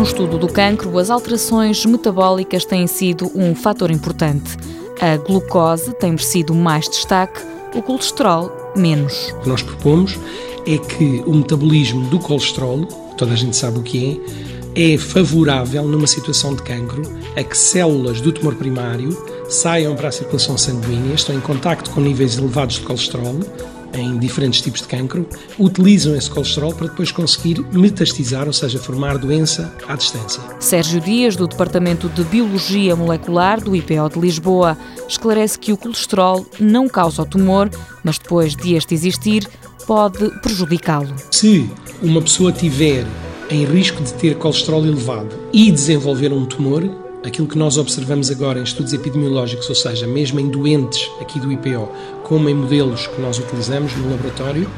no estudo do cancro, as alterações metabólicas têm sido um fator importante. A glucose tem merecido mais destaque, o colesterol menos. O que nós propomos é que o metabolismo do colesterol, toda a gente sabe o que é, é favorável numa situação de cancro a que células do tumor primário saiam para a circulação sanguínea, estão em contacto com níveis elevados de colesterol em diferentes tipos de cancro, utilizam esse colesterol para depois conseguir metastizar, ou seja, formar doença à distância. Sérgio Dias, do Departamento de Biologia Molecular do IPO de Lisboa, esclarece que o colesterol não causa o tumor, mas depois de este existir, pode prejudicá-lo. Se uma pessoa tiver em risco de ter colesterol elevado e desenvolver um tumor, aquilo que nós observamos agora em estudos epidemiológicos, ou seja, mesmo em doentes aqui do IPO, como em modelos que nós utilizamos no laboratório,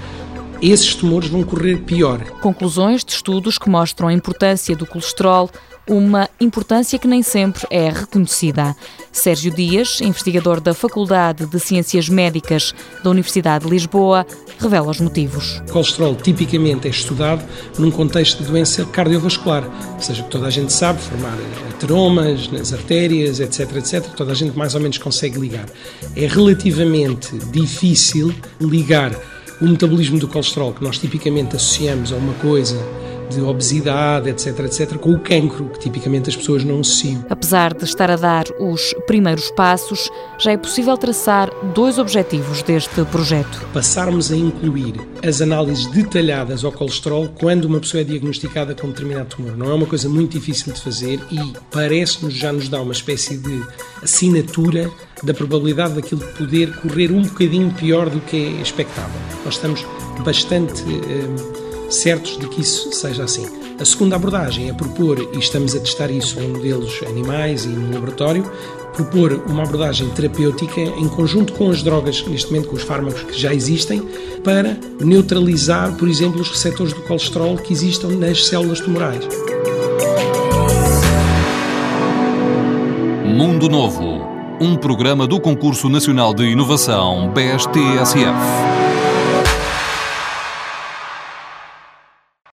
esses tumores vão correr pior. Conclusões de estudos que mostram a importância do colesterol uma importância que nem sempre é reconhecida. Sérgio Dias, investigador da Faculdade de Ciências Médicas da Universidade de Lisboa, revela os motivos. O colesterol tipicamente é estudado num contexto de doença cardiovascular, ou seja, que toda a gente sabe, formar ateromas nas artérias, etc, etc, toda a gente mais ou menos consegue ligar. É relativamente difícil ligar o metabolismo do colesterol, que nós tipicamente associamos a uma coisa de obesidade, etc, etc, com o cancro, que tipicamente as pessoas não associam. Apesar de estar a dar os primeiros passos, já é possível traçar dois objetivos deste projeto. Passarmos a incluir as análises detalhadas ao colesterol quando uma pessoa é diagnosticada com determinado tumor. Não é uma coisa muito difícil de fazer e parece-nos já nos dá uma espécie de assinatura da probabilidade daquilo poder correr um bocadinho pior do que é expectável. Nós estamos bastante eh, certos de que isso seja assim. A segunda abordagem é propor, e estamos a testar isso em modelos animais e no laboratório, propor uma abordagem terapêutica em conjunto com as drogas, neste momento com os fármacos que já existem, para neutralizar, por exemplo, os receptores do colesterol que existam nas células tumorais. Mundo Novo, um programa do Concurso Nacional de Inovação BSTSF.